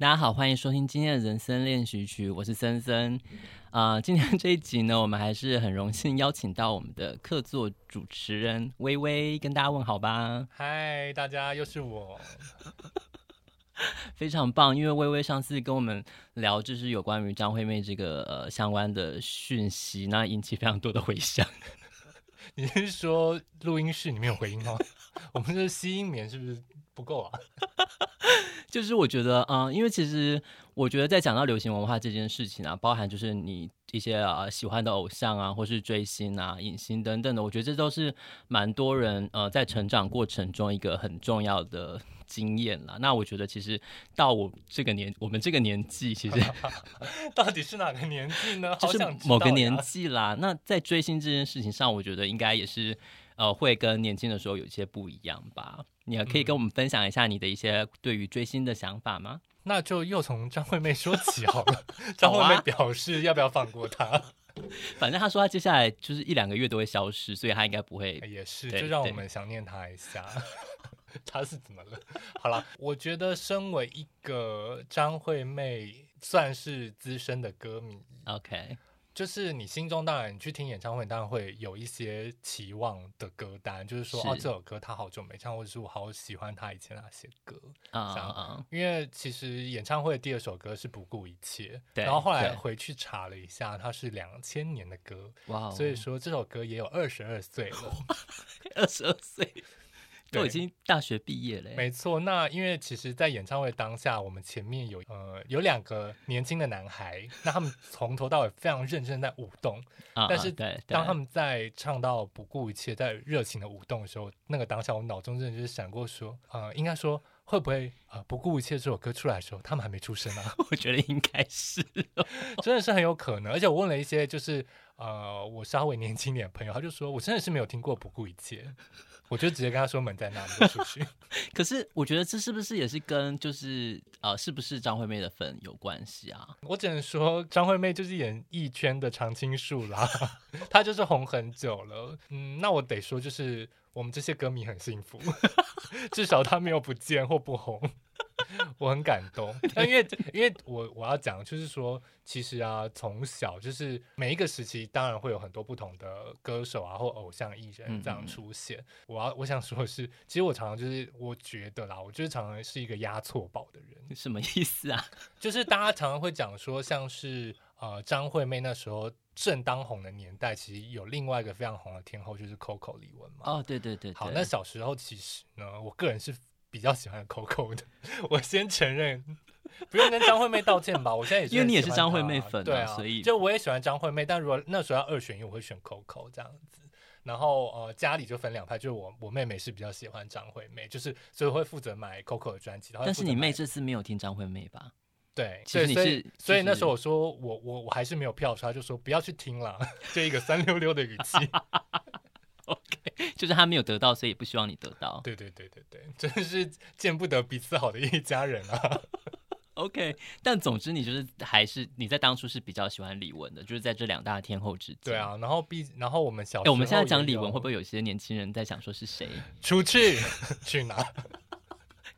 大家好，欢迎收听今天的人生练习曲，我是森森。啊、呃，今天这一集呢，我们还是很荣幸邀请到我们的客座主持人微微，跟大家问好吧。嗨，大家又是我，非常棒。因为微微上次跟我们聊，就是有关于张惠妹这个呃相关的讯息，那引起非常多的回响。你是说录音室里面有回音吗？我们这吸音棉是不是不够啊？就是我觉得，嗯，因为其实我觉得，在讲到流行文化这件事情啊，包含就是你一些啊喜欢的偶像啊，或是追星啊、影星等等的，我觉得这都是蛮多人呃在成长过程中一个很重要的经验啦。那我觉得，其实到我这个年，我们这个年纪，其实 到底是哪个年纪呢？就是某个年纪啦。那在追星这件事情上，我觉得应该也是呃会跟年轻的时候有一些不一样吧。你也可以跟我们分享一下你的一些对于追星的想法吗？那就又从张惠妹说起好了。张惠妹表示要不要放过她？反正她说她接下来就是一两个月都会消失，所以她应该不会。也是，就让我们想念她一下。她是怎么了？好了，我觉得身为一个张惠妹算是资深的歌迷，OK。就是你心中当然，你去听演唱会，当然会有一些期望的歌单，就是说，是哦，这首歌他好久没唱，或者是我好喜欢他以前那些歌啊。Uh, uh, 因为其实演唱会的第二首歌是不顾一切，对然后后来回去查了一下，它是两千年的歌，哇.所以说这首歌也有二十二岁了，二十二岁。都已经大学毕业了，没错。那因为其实，在演唱会当下，我们前面有呃有两个年轻的男孩，那他们从头到尾非常认真在舞动。啊、但是，当他们在唱到不顾一切、在热情的舞动的时候，那个当下，我脑中真的就是闪过说，呃，应该说会不会呃不顾一切这首歌出来的时候，他们还没出生啊？我觉得应该是，真的是很有可能。而且我问了一些就是呃我稍微年轻点的朋友，他就说我真的是没有听过不顾一切。我就直接跟他说门在那，就出去。可是我觉得这是不是也是跟就是呃是不是张惠妹的粉有关系啊？我只能说张惠妹就是演艺圈的常青树啦，她就是红很久了。嗯，那我得说就是我们这些歌迷很幸福，至少他没有不见或不红。我很感动，但因为因为我我要讲，就是说，其实啊，从小就是每一个时期，当然会有很多不同的歌手啊，或偶像艺人这样出现。嗯嗯，我要我想说的是，其实我常常就是我觉得啦，我就是常常是一个押错宝的人。什么意思啊？就是大家常常会讲说，像是呃张惠妹那时候正当红的年代，其实有另外一个非常红的天后，就是 Coco 李玟嘛。哦，对对对，对。好，那小时候其实呢，我个人是。比较喜欢 Coco 的，我先承认，不用跟张惠妹道歉吧。我现在也是 因为你也是张惠妹粉，啊，对啊，所以就我也喜欢张惠妹。但如果那时候要二选一，我会选 Coco 这样子。然后呃，家里就分两派，就是我我妹妹是比较喜欢张惠妹，就是所以会负责买 Coco 的专辑。但是你妹这次没有听张惠妹吧？对，其实你是，所以，所以那时候我说我我我还是没有票，所以她就说不要去听了，就一个酸溜溜的语气。OK，就是他没有得到，所以也不希望你得到。对对对对对，真是见不得彼此好的一家人啊。OK，但总之你就是还是你在当初是比较喜欢李玟的，就是在这两大天后之间。对啊，然后毕然后我们小我们现在讲李玟，会不会有些年轻人在想说是谁？出去 去哪？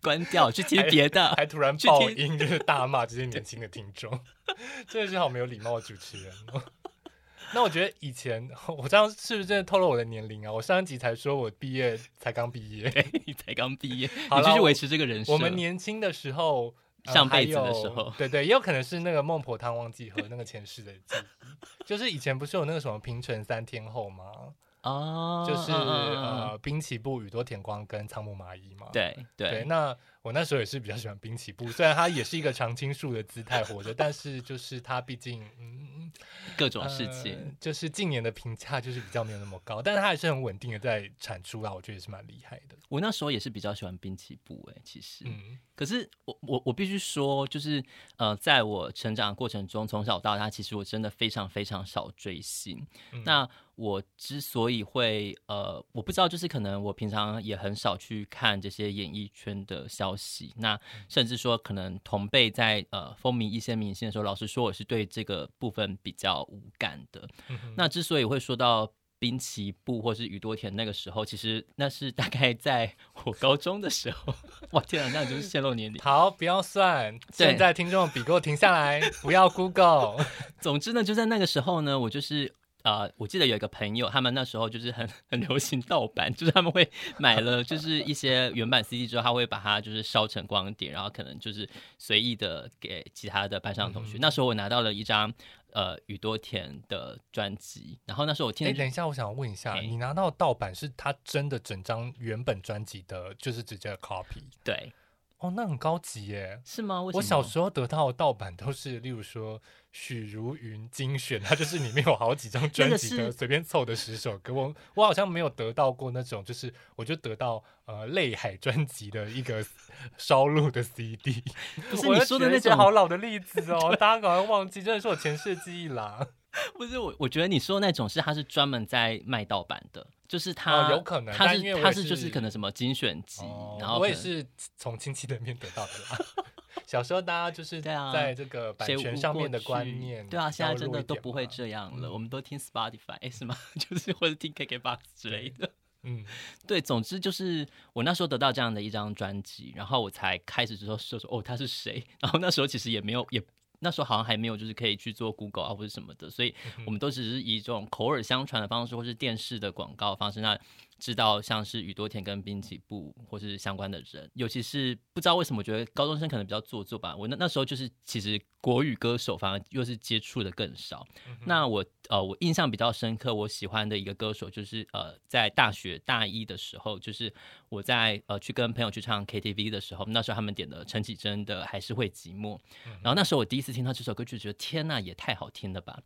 关掉，去听别的还，还突然爆音，就是大骂这些年轻的听众，真的是好没有礼貌的主持人哦。那我觉得以前我这样是不是真的透露我的年龄啊？我上一集才说我毕业才刚毕业，你才刚毕业，好你继续维持这个人设。我们年轻的时候，呃、上辈子的时候，对对，也有可能是那个孟婆汤忘记喝那个前世的记忆，就是以前不是有那个什么平成三天后吗？哦，就是呃，滨崎步、宇多田光跟仓木麻衣嘛。对对，对，那。我那时候也是比较喜欢滨崎步，虽然他也是一个常青树的姿态活着，但是就是他毕竟嗯各种事情、呃，就是近年的评价就是比较没有那么高，但是他还是很稳定的在产出啊，我觉得也是蛮厉害的。我那时候也是比较喜欢滨崎步诶、欸，其实，嗯，可是我我我必须说，就是呃，在我成长过程中，从小到大，其实我真的非常非常少追星。嗯、那我之所以会呃，我不知道，就是可能我平常也很少去看这些演艺圈的消息。那甚至说，可能同辈在呃风靡一些明星的时候，老实说，我是对这个部分比较无感的。嗯、那之所以会说到滨崎步或是宇多田那个时候，其实那是大概在我高中的时候。哇天啊，那就是泄露年龄。好，不要算。现在听众笔给我停下来，不要 Google。总之呢，就在那个时候呢，我就是。呃，我记得有一个朋友，他们那时候就是很很流行盗版，就是他们会买了就是一些原版 CD 之后，他会把它就是烧成光碟，然后可能就是随意的给其他的班上同学。嗯、那时候我拿到了一张呃宇多田的专辑，然后那时候我听。哎，等一下，我想问一下，你拿到盗版是他真的整张原本专辑的，就是直接 copy？对。哦，那很高级耶，是吗？我小时候得到的盗版都是，例如说许茹芸精选，它就是里面有好几张专辑的，随便凑的十首歌。我我好像没有得到过那种，就是我就得到呃泪海专辑的一个 烧录的 CD。不是你说的那些好老的例子哦，大家赶快忘记，真的是我前世记忆啦。不是我，我觉得你说的那种是，他是专门在卖盗版的。就是他，哦、有可能他是，是他是就是可能什么精选集，哦、然后我也是从亲戚那边得到的啦。小时候大家就是在这个版权上面的观念，对啊，现在真的都不会这样了，嗯、我们都听 Spotify、欸、是吗？就是或者听 KKBOX 之类的。嗯，对，总之就是我那时候得到这样的一张专辑，然后我才开始之后说说哦他是谁，然后那时候其实也没有也。那时候好像还没有，就是可以去做 Google 啊或者什么的，所以我们都只是以这种口耳相传的方式，或是电视的广告方式那。知道像是宇多田跟滨崎步或是相关的人，尤其是不知道为什么，我觉得高中生可能比较做作吧。我那那时候就是其实国语歌手反而又是接触的更少。嗯、那我呃我印象比较深刻，我喜欢的一个歌手就是呃在大学大一的时候，就是我在呃去跟朋友去唱 KTV 的时候，那时候他们点的陈绮贞的还是会寂寞。嗯、然后那时候我第一次听到这首歌，就觉得天呐，也太好听了吧！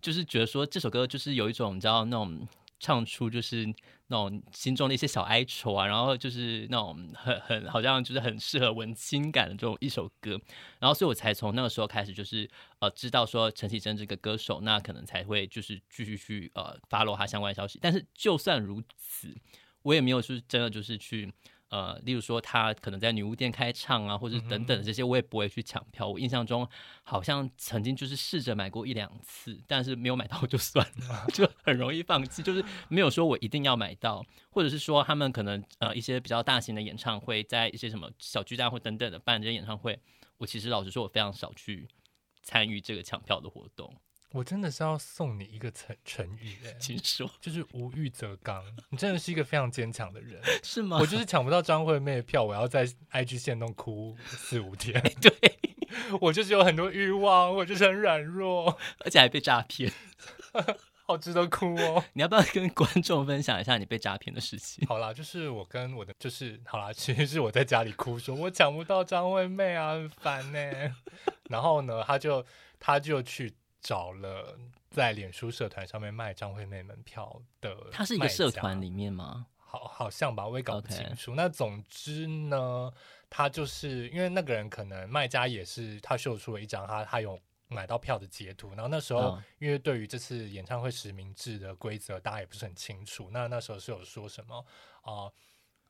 就是觉得说这首歌就是有一种你知道那种。唱出就是那种心中的一些小哀愁啊，然后就是那种很很好像就是很适合文青感的这种一首歌，然后所以我才从那个时候开始就是呃知道说陈绮贞这个歌手，那可能才会就是继续去呃发落他相关消息。但是就算如此，我也没有是真的就是去。呃，例如说他可能在女巫店开唱啊，或者等等的这些，我也不会去抢票。我印象中好像曾经就是试着买过一两次，但是没有买到就算了，就很容易放弃。就是没有说我一定要买到，或者是说他们可能呃一些比较大型的演唱会，在一些什么小巨蛋或等等的办这些演唱会，我其实老实说，我非常少去参与这个抢票的活动。我真的是要送你一个成成语哎，请说，就是无欲则刚。你真的是一个非常坚强的人，是吗？我就是抢不到张惠妹的票，我要在 IG 线弄哭四五天。对，我就是有很多欲望，我就是很软弱，而且还被诈骗，好值得哭哦。你要不要跟观众分享一下你被诈骗的事情？好啦，就是我跟我的，就是好啦，其实是我在家里哭说，说我抢不到张惠妹啊，很烦呢。然后呢，他就他就去。找了在脸书社团上面卖张惠妹门票的，他是一个社团里面吗？好，好像吧，我也搞不清楚。那总之呢，他就是因为那个人可能卖家也是他秀出了一张他他有买到票的截图，然后那时候、哦、因为对于这次演唱会实名制的规则大家也不是很清楚，那那时候是有说什么啊？呃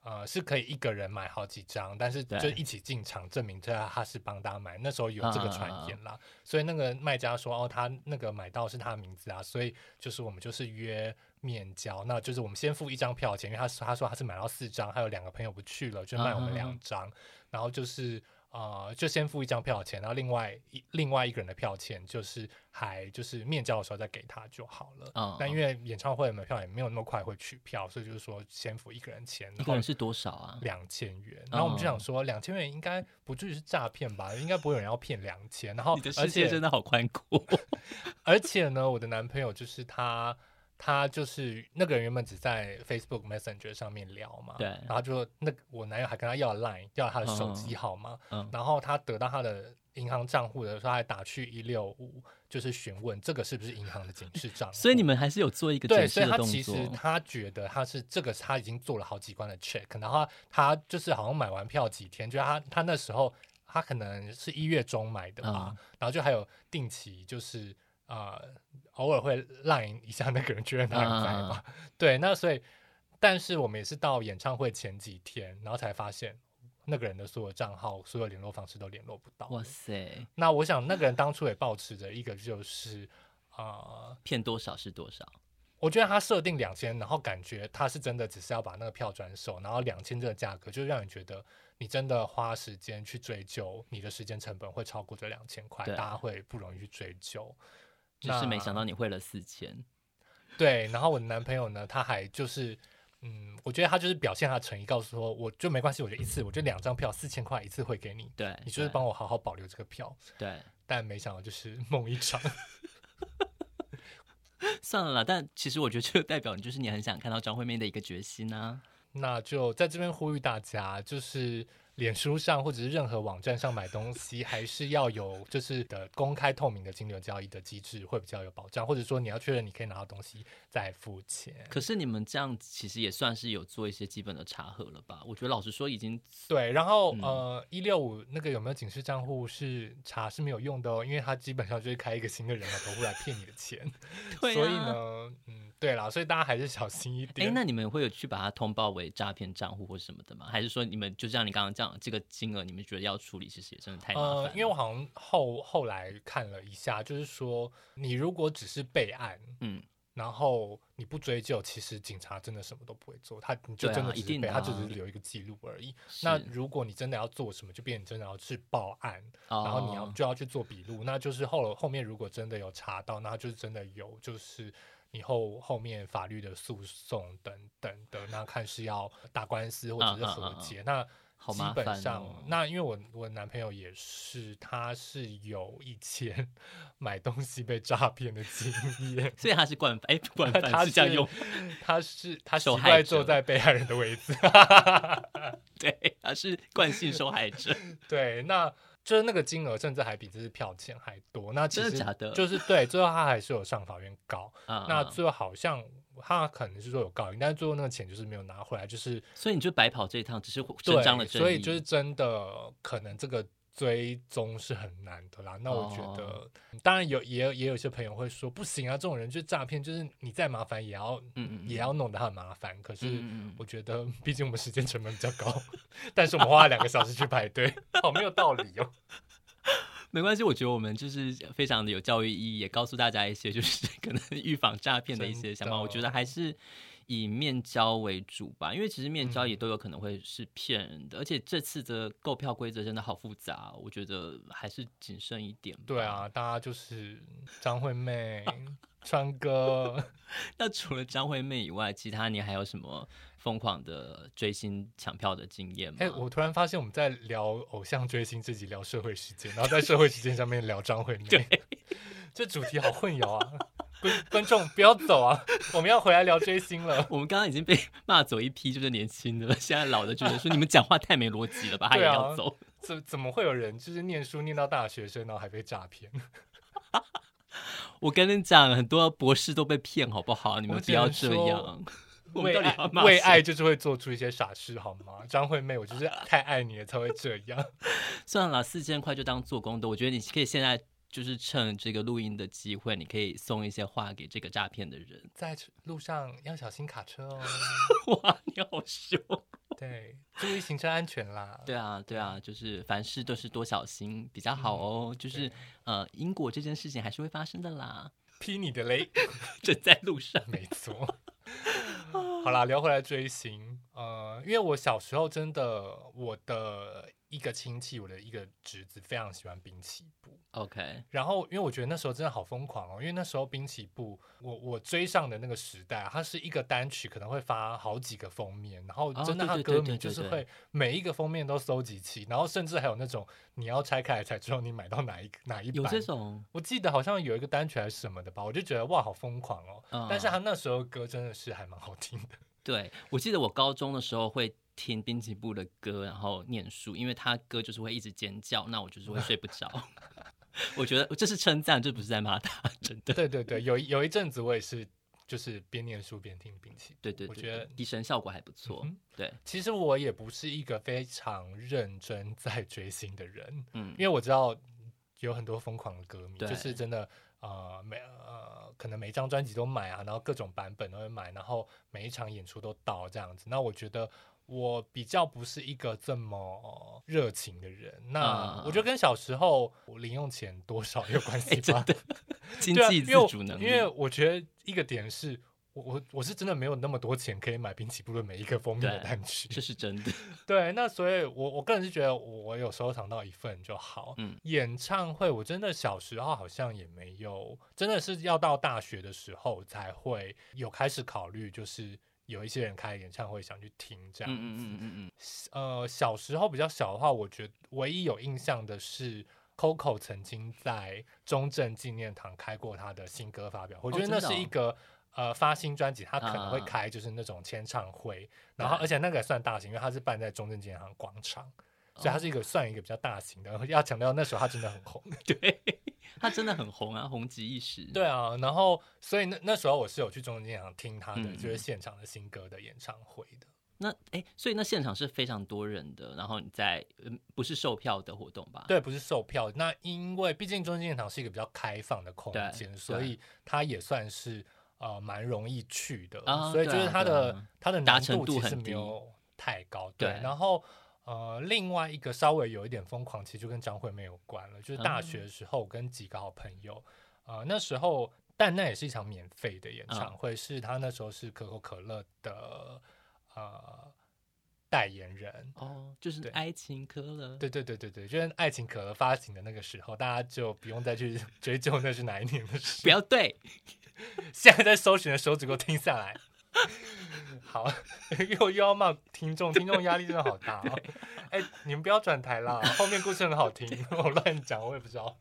呃，是可以一个人买好几张，但是就一起进场证明这他是帮大家买。那时候有这个传言啦，所以那个卖家说哦，他那个买到是他的名字啊，所以就是我们就是约面交，那就是我们先付一张票钱，因为他他说他是买到四张，还有两个朋友不去了，就卖我们两张，然后就是。啊、呃，就先付一张票钱，然后另外一另外一个人的票钱，就是还就是面交的时候再给他就好了。嗯，但因为演唱会的门票也没有那么快会取票，所以就是说先付一个人钱。一个人是多少啊？两千元。然后我们就想说，两千元应该不至于是诈骗吧？应该不会有人要骗两千。然后，你的世界真的好宽阔。而且呢，我的男朋友就是他。他就是那个人原本只在 Facebook Messenger 上面聊嘛，对，然后就那我男友还跟他要 Line，要他的手机号码，嗯，然后他得到他的银行账户的时候，还打去一六五，就是询问这个是不是银行的警示账。所以你们还是有做一个对，所以他其实他觉得他是这个，他已经做了好几关的 check，然后他就是好像买完票几天，就他他那时候他可能是一月中买的吧，嗯、然后就还有定期就是。啊、呃，偶尔会 line 一下那个人，确认他还在嘛？嗯、对，那所以，但是我们也是到演唱会前几天，然后才发现那个人的所有账号、所有联络方式都联络不到。哇塞！那我想那个人当初也保持着一个就是啊，骗、呃、多少是多少。我觉得他设定两千，然后感觉他是真的只是要把那个票转手，然后两千这个价格就让你觉得你真的花时间去追究，你的时间成本会超过这两千块，大家会不容易去追究。就是没想到你汇了四千，对。然后我的男朋友呢，他还就是，嗯，我觉得他就是表现他的诚意，告诉说，我就没关系，我就一次，我就两张票四千块一次汇给你，对，你就是帮我好好保留这个票，对。但没想到就是 梦一场。算了啦，但其实我觉得这个代表你就是你很想看到张惠妹的一个决心啊。那就在这边呼吁大家，就是。脸书上或者是任何网站上买东西，还是要有就是的公开透明的金流交易的机制，会比较有保障。或者说你要确认你可以拿到东西再付钱。可是你们这样其实也算是有做一些基本的查核了吧？我觉得老实说已经对。然后、嗯、呃，一六五那个有没有警示账户是查是没有用的哦，因为他基本上就是开一个新的人的头户来骗你的钱。对、啊。所以呢，嗯。对啦，所以大家还是小心一点。哎，那你们会有去把它通报为诈骗账户或什么的吗？还是说你们就像你刚刚讲这个金额，你们觉得要处理，其实也真的太麻烦？呃，因为我好像后后来看了一下，就是说你如果只是备案，嗯，然后你不追究，其实警察真的什么都不会做，他你就真的只是备，啊、他只是留一个记录而已。那如果你真的要做什么，就变成真的要去报案，然后你要就要去做笔录，那就是后后面如果真的有查到，那就是真的有就是。以后后面法律的诉讼等等的，那看是要打官司或者是和解，啊啊啊那基本上，哦、那因为我我男朋友也是，他是有以前 买东西被诈骗的经验，所以他是惯哎 惯犯，他是这样用，他是他习惯坐在被害人的位置，对，他是惯性受害者，对，那。就是那个金额，甚至还比这次票钱还多。那其实真的假的？就是对，最后他还是有上法院告。那最后好像他可能是说有告赢，但是最后那个钱就是没有拿回来，就是所以你就白跑这一趟，只是伸张了正义。所以就是真的可能这个。追踪是很难的啦，那我觉得，oh. 当然有，也有也有些朋友会说，不行啊，这种人就是诈骗，就是你再麻烦也要，嗯嗯，也要弄得很麻烦。可是我觉得，毕竟我们时间成本比较高，但是我们花了两个小时去排队，好没有道理哦。没关系，我觉得我们就是非常的有教育意义，也告诉大家一些就是可能 预防诈骗的一些想法。我觉得还是。以面交为主吧，因为其实面交也都有可能会是骗人的，嗯、而且这次的购票规则真的好复杂，我觉得还是谨慎一点。对啊，大家就是张惠妹、川哥。那除了张惠妹以外，其他你还有什么疯狂的追星抢票的经验吗？哎、欸，我突然发现我们在聊偶像追星，自己聊社会事件，然后在社会事件上面聊张惠妹，对这主题好混淆啊。观观众不要走啊！我们要回来聊追星了。我们刚刚已经被骂走一批，就是年轻的了。现在老的觉得说你们讲话太没逻辑了吧？他也要走？怎怎么会有人就是念书念到大学生，然后还被诈骗？我跟你讲，很多博士都被骗，好不好？你们不要这样。为爱为爱就是会做出一些傻事，好吗？张惠妹，我就是太爱你了才会这样。算了，四千块就当做功德。我觉得你可以现在。就是趁这个录音的机会，你可以送一些话给这个诈骗的人。在路上要小心卡车哦。哇，你好凶！对，注意行车安全啦。对啊，对啊，就是凡事都是多小心比较好哦。嗯、就是呃，因果这件事情还是会发生的啦。劈你的雷，正在路上。没错。好啦，聊回来追星。呃，因为我小时候真的，我的一个亲戚，我的一个侄子，非常喜欢滨崎步。OK，然后因为我觉得那时候真的好疯狂哦，因为那时候滨崎步，我我追上的那个时代，它是一个单曲可能会发好几个封面，然后真的他歌迷就是会每一个封面都搜集齐，然后甚至还有那种你要拆开来才知道你买到哪一个 哪一版。有这种，我记得好像有一个单曲还是什么的吧，我就觉得哇，好疯狂哦。嗯、但是他那时候歌真的是还蛮好听的。对，我记得我高中的时候会听滨崎步的歌，然后念书，因为他歌就是会一直尖叫，那我就是会睡不着。我觉得这是称赞，这不是在骂他，真的。对对对，有有一阵子我也是，就是边念书边听滨崎。对，对对，我觉得提神效果还不错。嗯、对，其实我也不是一个非常认真在追星的人，嗯，因为我知道有很多疯狂的歌迷，就是真的呃每呃可能每一张专辑都买啊，然后各种版本都会买，然后每一场演出都到这样子。那我觉得。我比较不是一个这么热情的人，那我觉得跟小时候我零用钱多少有关系吧。经济自主能力，因为我觉得一个点是我我我是真的没有那么多钱可以买滨崎步的每一个封面的单曲，这是真的。对，那所以我，我我个人是觉得，我有收藏到一份就好。嗯，演唱会我真的小时候好像也没有，真的是要到大学的时候才会有开始考虑，就是有一些人开演唱会想去听这样子。嗯嗯嗯嗯嗯。呃，小时候比较小的话，我觉得唯一有印象的是。Coco 曾经在中正纪念堂开过他的新歌发表，我觉得那是一个、呃发新专辑，他可能会开就是那种签唱会，啊、然后而且那个也算大型，因为他是办在中正纪念堂广场，所以他是一个算一个比较大型的。哦、要强调那时候他真的很红，对，他真的很红啊，红极一时。对啊，然后所以那那时候我是有去中正纪念堂听他的、嗯、就是现场的新歌的演唱会的。那哎、欸，所以那现场是非常多人的，然后你在嗯，不是售票的活动吧？对，不是售票。那因为毕竟中正纪念堂是一个比较开放的空间，所以它也算是呃蛮容易去的。哦、所以就是它的、啊、它的难度其实没有太高。对，对，然后呃，另外一个稍微有一点疯狂，其实就跟张惠妹有关了。就是大学的时候跟几个好朋友，嗯、呃，那时候但那也是一场免费的演唱会，嗯、是他那时候是可口可乐的。呃，代言人哦，就是爱情可乐，对对对对对，就是爱情可乐发行的那个时候，大家就不用再去 追究那是哪一年的事。不要对，现在在搜寻的时候，只给我听下来。好，又又要骂听众，听众压力真的好大哦。哎对，你们不要转台啦，后面故事很好听，我乱讲，我也不知道。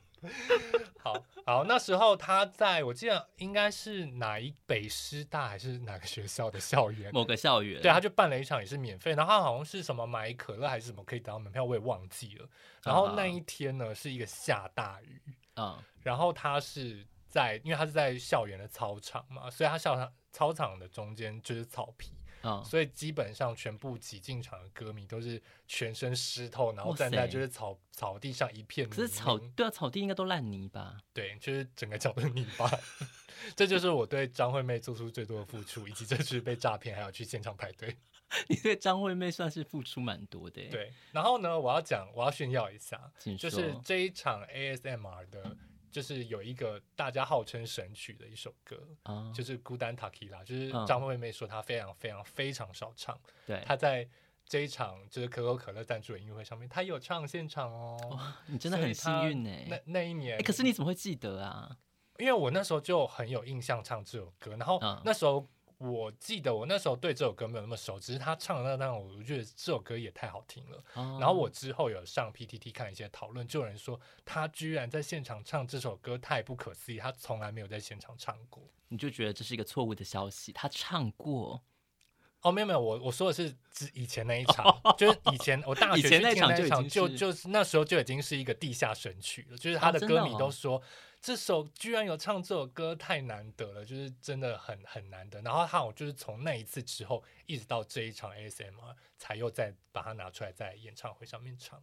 好好，那时候他在我记得应该是哪一北师大还是哪个学校的校园，某个校园，对，他就办了一场也是免费，然后他好像是什么买可乐还是什么可以得到门票，我也忘记了。然后那一天呢是一个下大雨，嗯，然后他是在因为他是在校园的操场嘛，所以他校场操场的中间就是草皮。嗯、所以基本上全部挤进场的歌迷都是全身湿透，然后站在就是草草地上一片泥。可是草对啊，草地应该都烂泥吧？对，就是整个脚都泥巴。这就是我对张惠妹做出最多的付出，以及这次被诈骗还有去现场排队。你对张惠妹算是付出蛮多的。对，然后呢，我要讲，我要炫耀一下，就是这一场 ASMR 的。嗯就是有一个大家号称神曲的一首歌，嗯、就是《孤单塔基拉》，就是张惠妹说她非常非常非常少唱。对，她在这一场就是可口可乐赞助的音乐会上面，她有唱现场哦。你真的很幸运呢。那那一年，可是你怎么会记得啊？因为我那时候就很有印象唱这首歌，然后那时候。我记得我那时候对这首歌没有那么熟，只是他唱的那段，我觉得这首歌也太好听了。哦、然后我之后有上 PTT 看一些讨论，就有人说他居然在现场唱这首歌，太不可思议，他从来没有在现场唱过。你就觉得这是一个错误的消息？他唱过？哦，没有没有，我我说的是之以前那一场，哦、就是以前我大学去听那场，那场就就是那时候就已经是一个地下神曲了，就是他的歌迷都说。哦这首居然有唱这首歌，太难得了，就是真的很很难得。然后他，我就是从那一次之后，一直到这一场 ASMR，才又再把它拿出来在演唱会上面唱。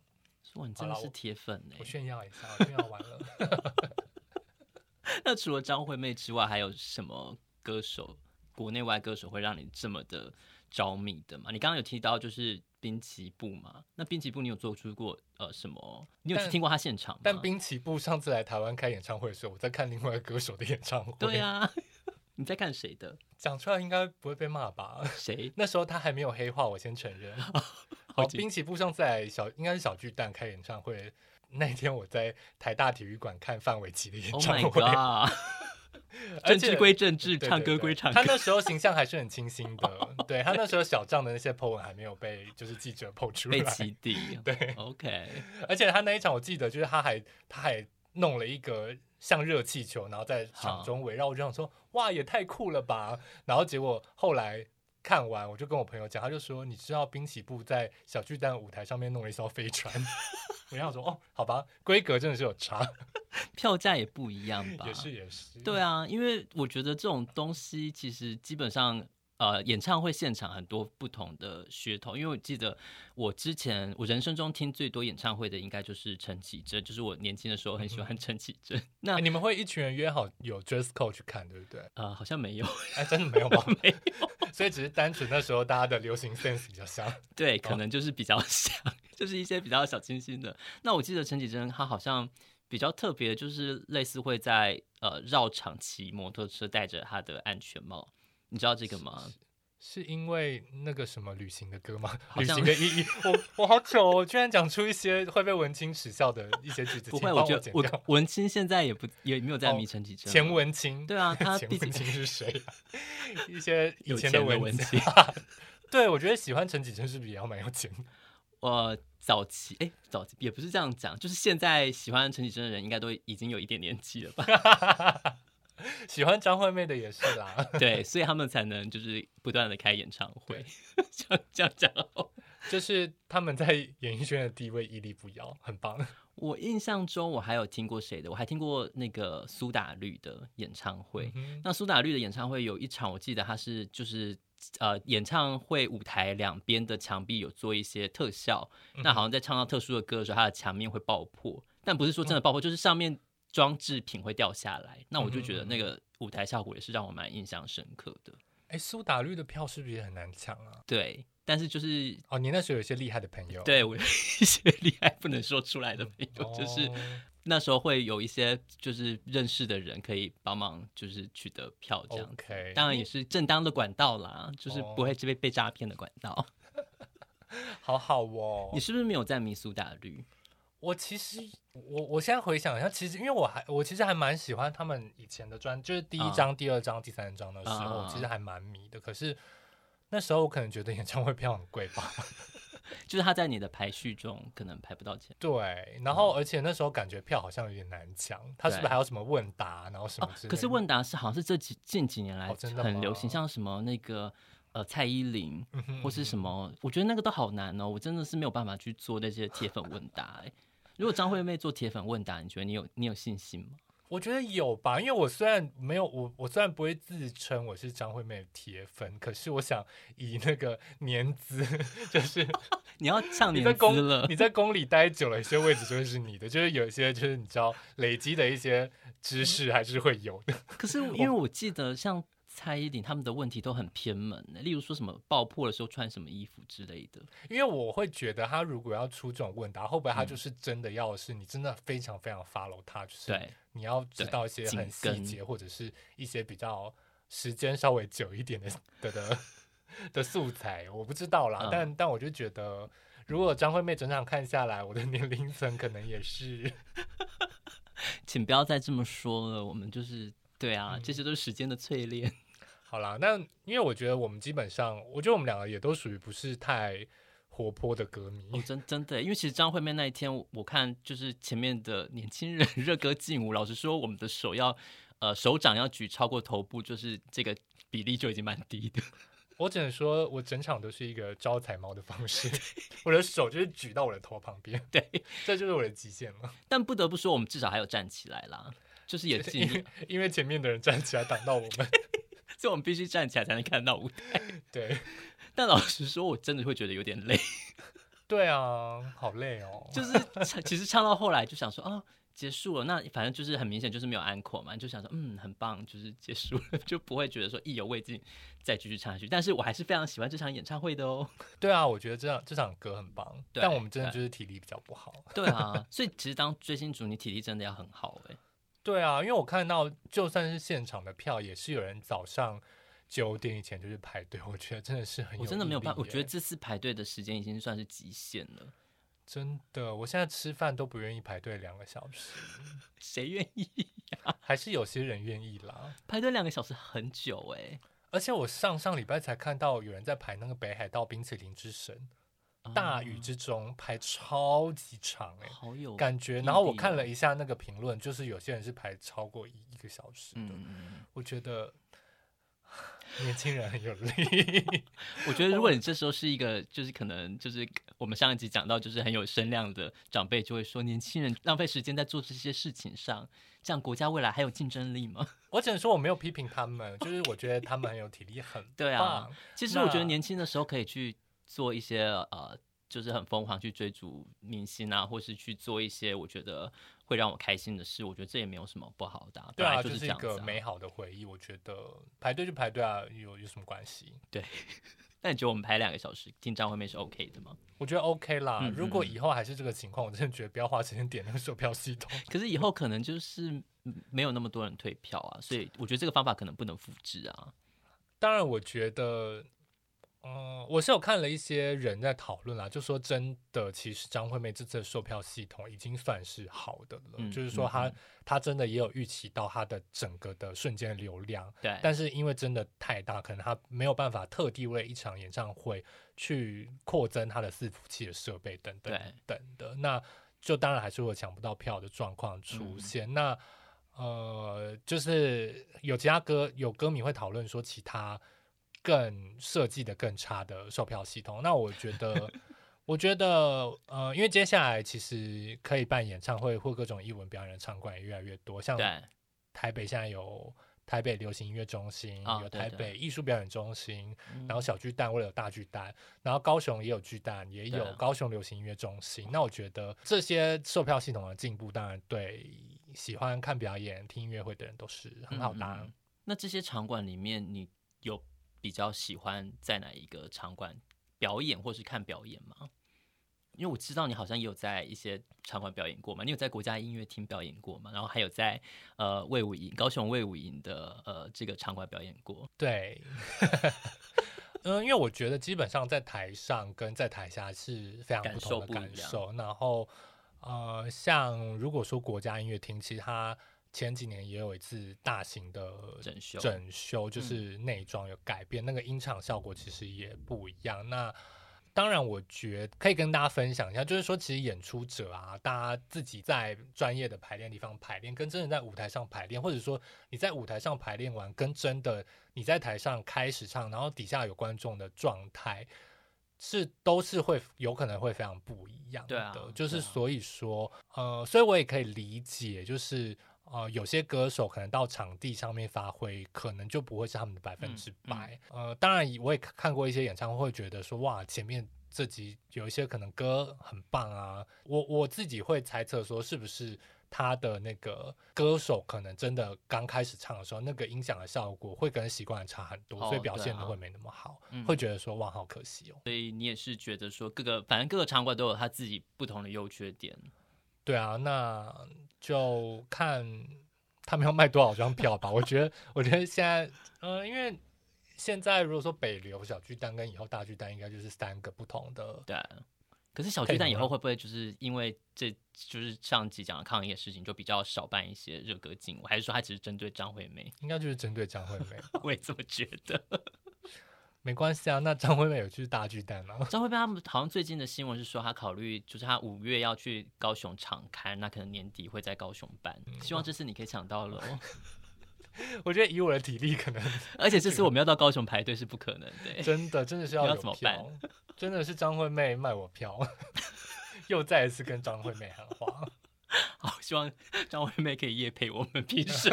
哇，你真的是铁粉哎！我炫耀一下，我炫耀完了。那除了张惠妹之外，还有什么歌手，国内外歌手会让你这么的着迷的吗？你刚刚有提到就是。滨崎步嘛，那滨崎步你有做出过呃什么？你有去听过他现场吗？但滨崎步上次来台湾开演唱会的时候，我在看另外一个歌手的演唱会。对啊，你在看谁的？讲出来应该不会被骂吧？谁？那时候他还没有黑化，我先承认。好，滨崎步上次来小应该是小巨蛋开演唱会那天，我在台大体育馆看范玮琪的演唱会。Oh my God 政治归政治，唱歌归唱歌。他那时候形象还是很清新的，对他那时候小账的那些 po 文还没有被就是记者 po 出来。被起底。对，OK。而且他那一场我记得就是他还他还弄了一个像热气球，然后在场中围绕。我就想说，哇，也太酷了吧！然后结果后来看完，我就跟我朋友讲，他就说，你知道滨崎步在小巨蛋舞台上面弄了一艘飞船。我想说，哦，好吧，规格真的是有差。票价也不一样吧？也是也是。对啊，因为我觉得这种东西其实基本上，呃，演唱会现场很多不同的噱头。因为我记得我之前我人生中听最多演唱会的，应该就是陈绮贞，就是我年轻的时候很喜欢陈绮贞。嗯、那、欸、你们会一群人约好有 dress code 去看，对不对？呃，好像没有，哎、欸，真的没有吗？没有，所以只是单纯那时候大家的流行 sense 比较像。对，可能就是比较像，哦、就是一些比较小清新的。那我记得陈绮贞她好像。比较特别就是类似会在呃绕场骑摩托车，戴着她的安全帽，你知道这个吗？是因为那个什么旅行的歌吗？旅行的意义，我我好糗哦！居然讲出一些会被文青耻笑的一些句子。不会，我觉得我文青现在也不也没有在迷陈绮贞。前文青，对啊，他前文青是谁？一些以前的文青。对，我觉得喜欢陈绮贞是不是也要蛮有钱？我早期哎，早期也不是这样讲，就是现在喜欢陈绮贞的人，应该都已经有一点年纪了吧。喜欢张惠妹的也是啦，对，所以他们才能就是不断的开演唱会，这样这样讲，就是他们在演艺圈的地位屹立不摇，很棒。我印象中我还有听过谁的？我还听过那个苏打绿的演唱会。嗯、那苏打绿的演唱会有一场，我记得他是就是呃演唱会舞台两边的墙壁有做一些特效，嗯、那好像在唱到特殊的歌的时候，它的墙面会爆破，但不是说真的爆破，嗯、就是上面。装置品会掉下来，那我就觉得那个舞台效果也是让我蛮印象深刻的。哎、欸，苏打绿的票是不是也很难抢啊？对，但是就是哦，你那时候有一些厉害的朋友，对我有一些厉害不能说出来的朋友，就是那时候会有一些就是认识的人可以帮忙，就是取得票这样当然也是正当的管道啦，就是不会是被被诈骗的管道。好好哦，你是不是没有在迷苏打绿？我其实，我我现在回想一下，其实因为我还我其实还蛮喜欢他们以前的专，就是第一张、uh, 第二张、第三张的时候，其实还蛮迷的。可是那时候我可能觉得演唱会票很贵吧，就是他在你的排序中可能排不到前。对，然后而且那时候感觉票好像有点难抢，他是不是还有什么问答，然后什么？可是问答是好像是这几近几年来很流行，像什么那个呃蔡依林或是什么，我觉得那个都好难哦，我真的是没有办法去做那些铁粉问答哎。如果张惠妹做铁粉问答，你觉得你有你有信心吗？我觉得有吧，因为我虽然没有我我虽然不会自称我是张惠妹的铁粉，可是我想以那个年资，就是 你要唱年资了，你在宫里待久了，有些位置就会是你的，就是有一些就是你知道累积的一些知识还是会有的。可是因为我记得像。蔡依林他们的问题都很偏门，例如说什么爆破的时候穿什么衣服之类的。因为我会觉得他如果要出这种问答，会不会他就是真的要是你真的非常非常 follow 他，就是你要知道一些很细节或者是一些比较时间稍微久一点的 的的的素材，我不知道啦。嗯、但但我就觉得，如果张惠妹整场看下来，我的年龄层可能也是，请不要再这么说了。我们就是对啊，嗯、这些都是时间的淬炼。好啦，那因为我觉得我们基本上，我觉得我们两个也都属于不是太活泼的歌迷。哦、真 真的，因为其实张惠妹那一天，我看就是前面的年轻人 热歌劲舞，老实说，我们的手要呃手掌要举超过头部，就是这个比例就已经蛮低的。我只能说，我整场都是一个招财猫的方式，我的手就是举到我的头旁边，对，这就是我的极限了。但不得不说，我们至少还有站起来啦，就是也是因为因为前面的人站起来挡到我们。所以我们必须站起来才能看到舞台。对，但老实说，我真的会觉得有点累。对啊，好累哦。就是其实唱到后来就想说，哦，结束了。那反正就是很明显就是没有安可嘛，就想说，嗯，很棒，就是结束了，就不会觉得说意犹未尽再继续唱下去。但是我还是非常喜欢这场演唱会的哦。对啊，我觉得这场这场歌很棒。对但我们真的就是体力比较不好。对啊，所以其实当追星族，你体力真的要很好哎。对啊，因为我看到就算是现场的票，也是有人早上九点以前就是排队。我觉得真的是很有，我真的没有办法。我觉得这次排队的时间已经算是极限了。真的，我现在吃饭都不愿意排队两个小时。谁愿意呀？还是有些人愿意啦。排队两个小时很久哎，而且我上上礼拜才看到有人在排那个北海道冰淇淋之神。大雨之中排超级长哎、欸，好有感觉。然后我看了一下那个评论，就是有些人是排超过一一个小时的。嗯、我觉得年轻人很有力。我觉得如果你这时候是一个，就是可能就是我们上一集讲到，就是很有声量的长辈，就会说年轻人浪费时间在做这些事情上，这样国家未来还有竞争力吗？我只能说我没有批评他们，就是我觉得他们很有体力，很棒对啊。其实我觉得年轻的时候可以去。做一些呃，就是很疯狂去追逐明星啊，或是去做一些我觉得会让我开心的事，我觉得这也没有什么不好的。对啊，就是一个美好的回忆。我觉得排队就排队啊，有有什么关系？对。那你觉得我们排两个小时进张惠妹是 OK 的吗？我觉得 OK 啦。嗯嗯，如果以后还是这个情况，我真的觉得不要花时间点那个售票系统。可是以后可能就是没有那么多人退票啊，所以我觉得这个方法可能不能复制啊。当然，我觉得。嗯，我是有看了一些人在讨论啦，就说真的，其实张惠妹这次的售票系统已经算是好的了，嗯、就是说她她、嗯、真的也有预期到她的整个的瞬间流量，对，但是因为真的太大，可能她没有办法特地为一场演唱会去扩增她的伺服器的设备等等等的，那就当然还是会抢不到票的状况出现。嗯、那呃，就是有其他歌有歌迷会讨论说其他。更设计的更差的售票系统，那我觉得，我觉得，呃，因为接下来其实可以办演唱会或各种艺文表演的场馆也越来越多，像台北现在有台北流行音乐中心，哦、有台北艺术表演中心，对对，然后小巨蛋为了有大巨蛋，然后高雄也有巨蛋，也有高雄流行音乐中心。那我觉得这些售票系统的进步，当然对喜欢看表演、听音乐会的人都是很好的。嗯嗯。那这些场馆里面，你有？比较喜欢在哪一个场馆表演，或是看表演吗？因为我知道你好像也有在一些场馆表演过嘛，你有在国家音乐厅表演过嘛？然后还有在呃魏武营、高雄魏武营的呃这个场馆表演过。对，嗯，因为我觉得基本上在台上跟在台下是非常不同的感受。感受然后呃，像如果说国家音乐厅，其实它。前几年也有一次大型的整修，整修就是内装有改变，嗯、那个音场效果其实也不一样。那当然，我觉得可以跟大家分享一下，就是说，其实演出者啊，大家自己在专业的排练地方排练，跟真的在舞台上排练，或者说你在舞台上排练完，跟真的你在台上开始唱，然后底下有观众的状态，是都是会有可能会非常不一样的。对啊，就是所以说，啊、呃，所以我也可以理解，就是。呃，有些歌手可能到场地上面发挥，可能就不会是他们的百分之百。嗯嗯、呃，当然我也看过一些演唱会，觉得说哇，前面这集有一些可能歌很棒啊。我我自己会猜测说，是不是他的那个歌手可能真的刚开始唱的时候，那个音响的效果会跟习惯差很多，哦、所以表现的会没那么好，啊、会觉得说哇，好可惜哦。所以你也是觉得说，各个反正各个场馆都有他自己不同的优缺点。对啊，那就看他们要卖多少张票吧。我觉得，我觉得现在，嗯、呃，因为现在如果说北流小巨蛋跟以后大巨蛋，应该就是三个不同的。对。可是小巨蛋以后会不会就是因为这就是上集讲的抗议的事情，就比较少办一些热歌劲我？还是说他只是针对张惠妹？应该就是针对张惠妹。我也这么觉得。没关系啊，那张惠妹有去大巨蛋吗？张惠妹他们好像最近的新闻是说，她考虑就是她五月要去高雄场开，那可能年底会在高雄办。嗯、希望这次你可以抢到了。我觉得以我的体力，可能而且这次我们要到高雄排队是不可能的。真的，真的是要，要怎么办？真的是张惠妹卖我票，又再一次跟张惠妹喊话。好，希望张惠妹可以夜陪我们平时。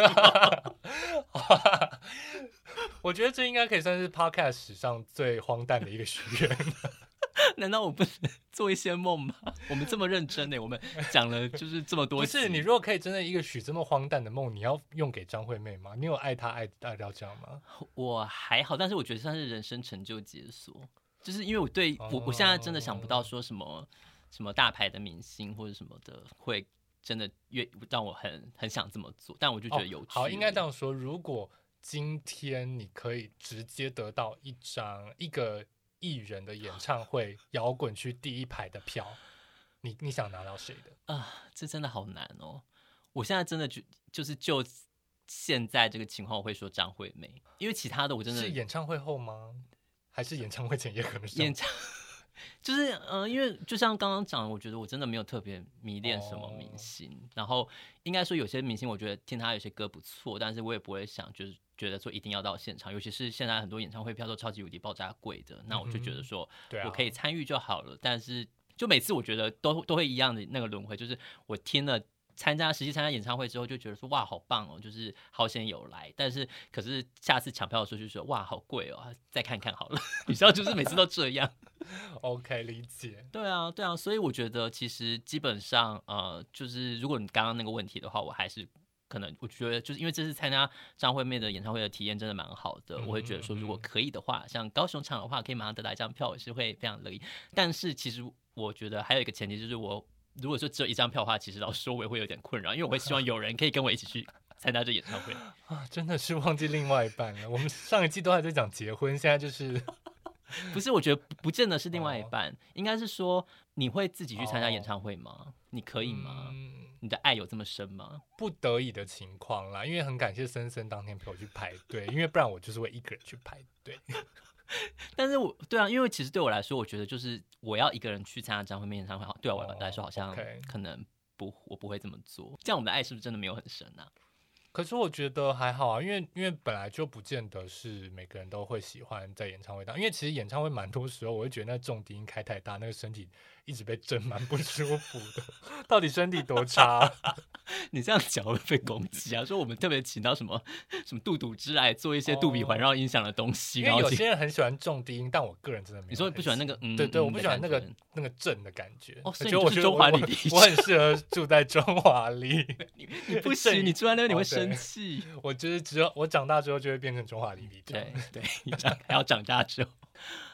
我觉得这应该可以算是 Podcast 史上最荒诞的一个许愿。难道我不能做一些梦吗？我们这么认真呢，我们讲了就是这么多。不是，你如果可以真的一个许这么荒诞的梦，你要用给张惠妹吗？你有爱她爱爱到这样吗？我还好，但是我觉得算是人生成就解锁，就是因为我对我我现在真的想不到说什么什么大牌的明星或者什么的会。真的越让我很很想这么做，但我就觉得有趣。哦、好，应该这样说：如果今天你可以直接得到一张一个艺人的演唱会摇滚区第一排的票，你你想拿到谁的？啊，这真的好难哦！我现在真的就就是就现在这个情况，我会说张惠妹，因为其他的我真的是演唱会后吗？还是演唱会前也可能是演唱？就是嗯、呃，因为就像刚刚讲的，我觉得我真的没有特别迷恋什么明星。Oh. 然后应该说有些明星，我觉得听他有些歌不错，但是我也不会想就是觉得说一定要到现场。尤其是现在很多演唱会票都超级无敌爆炸贵的，那我就觉得说我可以参与就好了。Mm hmm. 但是就每次我觉得都都会一样的那个轮回，就是我听了。参加实际参加演唱会之后，就觉得说哇好棒哦，就是好险有来。但是可是下次抢票的时候就说哇好贵哦，再看看好了。你知道就是每次都这样。OK，理解。对啊，对啊，所以我觉得其实基本上呃，就是如果你刚刚那个问题的话，我还是可能我觉得就是因为这次参加张惠妹的演唱会的体验真的蛮好的，我会觉得说如果可以的话，像高雄场的话，可以马上得到一张票，我是会非常乐意。但是其实我觉得还有一个前提就是我。如果说只有一张票的话，其实老实说我也会有点困扰，因为我会希望有人可以跟我一起去参加这演唱会 啊，真的是忘记另外一半了。我们上一季都还在讲结婚，现在就是 不是？我觉得不见得是另外一半，哦、应该是说你会自己去参加演唱会吗？哦、你可以吗？嗯、你的爱有这么深吗？不得已的情况啦，因为很感谢森森当天陪我去排队，因为不然我就是会一个人去排队。但是我对啊，因为其实对我来说，我觉得就是我要一个人去参加张惠妹演唱会，好对我来说好像可能不，我不会这么做。这样我们的爱是不是真的没有很深啊？可是我觉得还好啊，因为因为本来就不见得是每个人都会喜欢在演唱会当，因为其实演唱会蛮多时候，我会觉得那重低音开太大，那个身体一直被震，蛮不舒服的。到底身体多差？你这样讲会被攻击啊？说我们特别请到什么什么杜笃之来做一些杜比环绕音响的东西，因为有些人很喜欢重低音，但我个人真的没有。你说你不喜欢那个？嗯，对对，我不喜欢那个那个震的感觉。哦，所以我觉得中华里我很适合住在中华里。你不行，你住在那里你会生气。我就是只有我长大之后就会变成中华里里。对对，你长还要长大之后，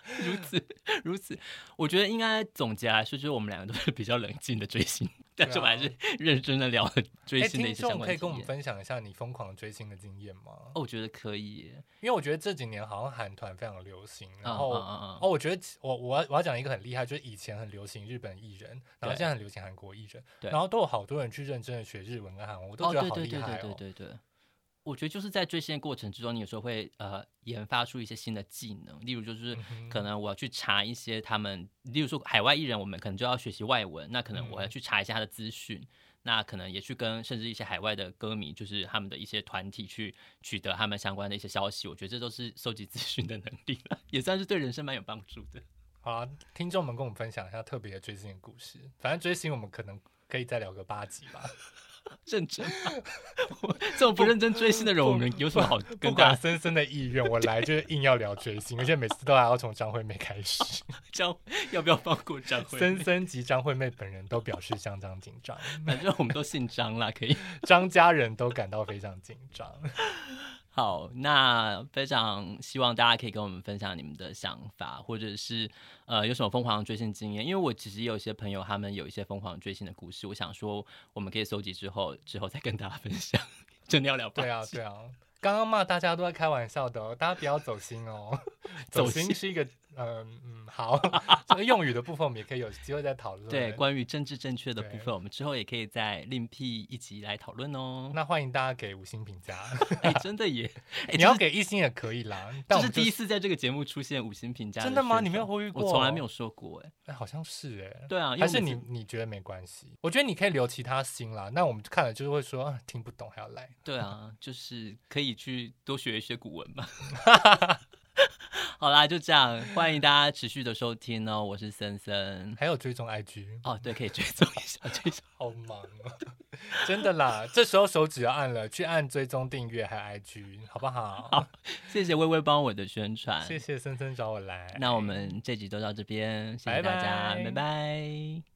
如此如此，我觉得应该总结来说，就是我们两个都是比较冷静的追星，但是我们还是认真的聊了追星的一些相关。可以跟我们分享一下你疯狂追星的经验吗？哦，我觉得可以，因为我觉得这几年好像韩团非常流行，然后哦，我觉得我我要我要讲一个很厉害，就是以前很流行日本艺人，然后现在很流行韩国艺人，然后都有好多人去认真的学日文跟韩文，我都觉得好厉害哦。对对对对。我觉得就是在追星的过程之中，你有时候会呃研发出一些新的技能，例如就是可能我要去查一些他们，例如说海外艺人，我们可能就要学习外文，那可能我要去查一下他的资讯，那可能也去跟甚至一些海外的歌迷，就是他们的一些团体去取得他们相关的一些消息。我觉得这都是收集资讯的能力了，也算是对人生蛮有帮助的。好啊，听众们跟我们分享一下特别的追星的故事。反正追星我们可能可以再聊个八集吧。认真，这种不认真追星的人，我们有什么好跟大家？森森的意愿，我来就是硬要聊追星，而且每次都还要从张惠妹开始。张要不要放过张惠妹？森森及张惠妹本人都表示相当紧张。反正我们都姓张啦，可以。张家人都感到非常紧张。好，那非常希望大家可以跟我们分享你们的想法，或者是呃有什么疯狂追星经验。因为我其实有一些朋友，他们有一些疯狂追星的故事，我想说我们可以搜集之后，之后再跟大家分享。真的要聊？对啊，对啊。刚刚骂大家都在开玩笑的，大家不要走心哦。走心是一个。嗯嗯，好，这个用语的部分我们也可以有机会再讨论。对，关于政治正确的部分，我们之后也可以再另辟一集来讨论哦。那欢迎大家给五星评价。哎，真的耶！你要给一星也可以啦。这是第一次在这个节目出现五星评价。真的吗？你没有呼吁过？我从来没有说过哎。哎，好像是哎。对啊，还是你你觉得没关系？我觉得你可以留其他星啦。那我们看了就是会说听不懂还要来。对啊，就是可以去多学一些古文嘛。好啦，就这样，欢迎大家持续的收听哦。我是森森，还有追踪 IG 哦，对，可以追踪一下。追踪好忙啊，真的啦，这时候手指要按了，去按追踪订阅还有 IG，好不好？好，谢谢微微帮我的宣传，谢谢森森找我来。那我们这集都到这边，谢谢大家，拜拜。拜拜。